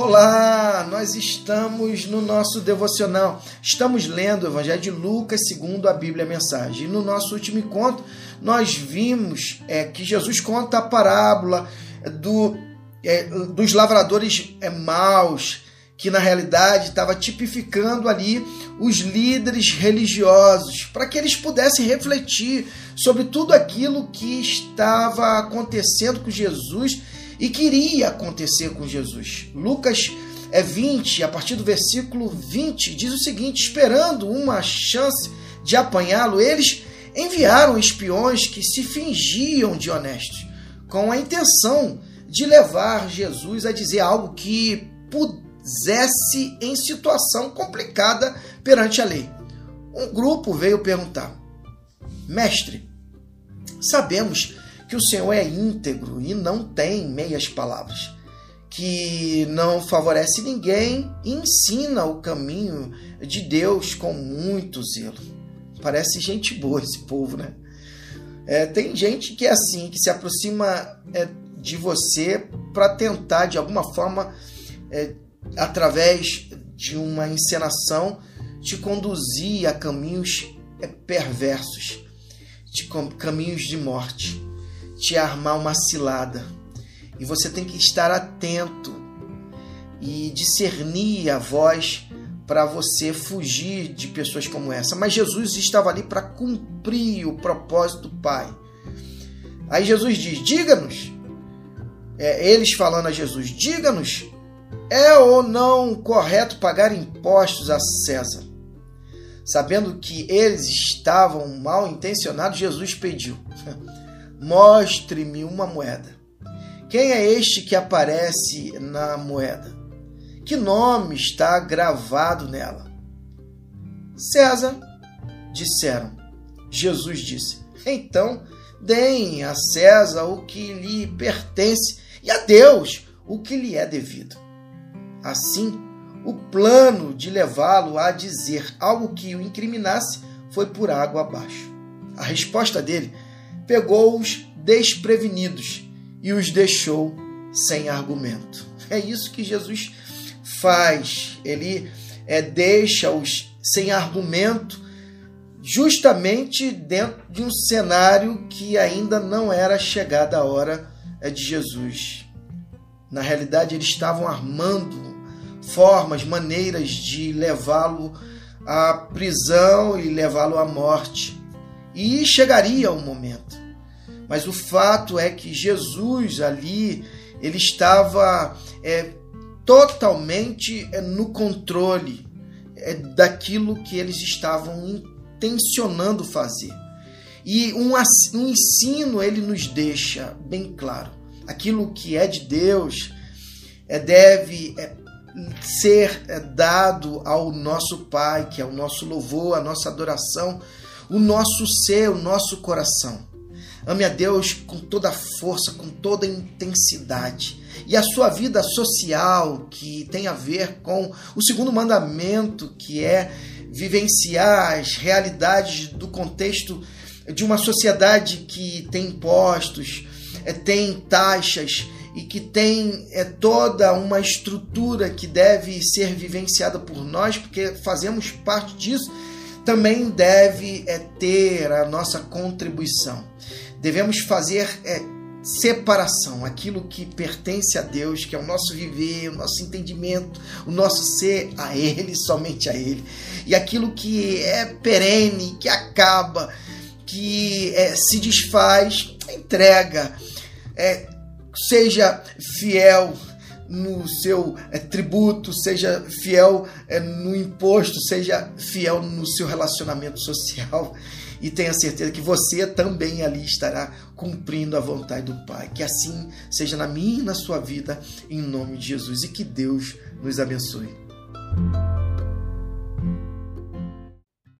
Olá, nós estamos no nosso devocional. Estamos lendo o Evangelho de Lucas segundo a Bíblia Mensagem. E no nosso último encontro, nós vimos é, que Jesus conta a parábola do, é, dos lavradores é, maus, que na realidade estava tipificando ali os líderes religiosos, para que eles pudessem refletir sobre tudo aquilo que estava acontecendo com Jesus e queria acontecer com Jesus. Lucas é 20, a partir do versículo 20, diz o seguinte: esperando uma chance de apanhá-lo, eles enviaram espiões que se fingiam de honestos, com a intenção de levar Jesus a dizer algo que pusesse em situação complicada perante a lei. Um grupo veio perguntar: Mestre, sabemos que o Senhor é íntegro e não tem meias palavras, que não favorece ninguém e ensina o caminho de Deus com muito zelo. Parece gente boa esse povo, né? É, tem gente que é assim, que se aproxima é, de você para tentar, de alguma forma, é, através de uma encenação, te conduzir a caminhos é, perversos, de caminhos de morte te armar uma cilada. E você tem que estar atento e discernir a voz para você fugir de pessoas como essa. Mas Jesus estava ali para cumprir o propósito do Pai. Aí Jesus diz: diga-nos, é, eles falando a Jesus: diga-nos, é ou não correto pagar impostos a César? Sabendo que eles estavam mal intencionados, Jesus pediu: Mostre-me uma moeda. Quem é este que aparece na moeda? Que nome está gravado nela? César, disseram. Jesus disse: Então, deem a César o que lhe pertence e a Deus o que lhe é devido. Assim, o plano de levá-lo a dizer algo que o incriminasse foi por água abaixo. A resposta dele pegou-os desprevenidos e os deixou sem argumento. É isso que Jesus faz. Ele é, deixa-os sem argumento, justamente dentro de um cenário que ainda não era chegada a hora é, de Jesus. Na realidade, eles estavam armando formas, maneiras de levá-lo à prisão e levá-lo à morte. E chegaria o momento. Mas o fato é que Jesus ali, ele estava é, totalmente é, no controle é, daquilo que eles estavam intencionando fazer. E um, um ensino ele nos deixa bem claro. Aquilo que é de Deus é, deve é, ser é, dado ao nosso Pai, que é o nosso louvor, a nossa adoração, o nosso ser, o nosso coração. Ame a Deus com toda a força, com toda a intensidade. E a sua vida social, que tem a ver com o segundo mandamento, que é vivenciar as realidades do contexto de uma sociedade que tem impostos, é, tem taxas e que tem é, toda uma estrutura que deve ser vivenciada por nós, porque fazemos parte disso também deve é, ter a nossa contribuição. Devemos fazer é, separação, aquilo que pertence a Deus, que é o nosso viver, o nosso entendimento, o nosso ser a Ele, somente a Ele, e aquilo que é perene, que acaba, que é, se desfaz, entrega, é, seja fiel no seu é, tributo, seja fiel é, no imposto, seja fiel no seu relacionamento social e tenha certeza que você também ali estará cumprindo a vontade do Pai. Que assim seja na minha e na sua vida, em nome de Jesus, e que Deus nos abençoe.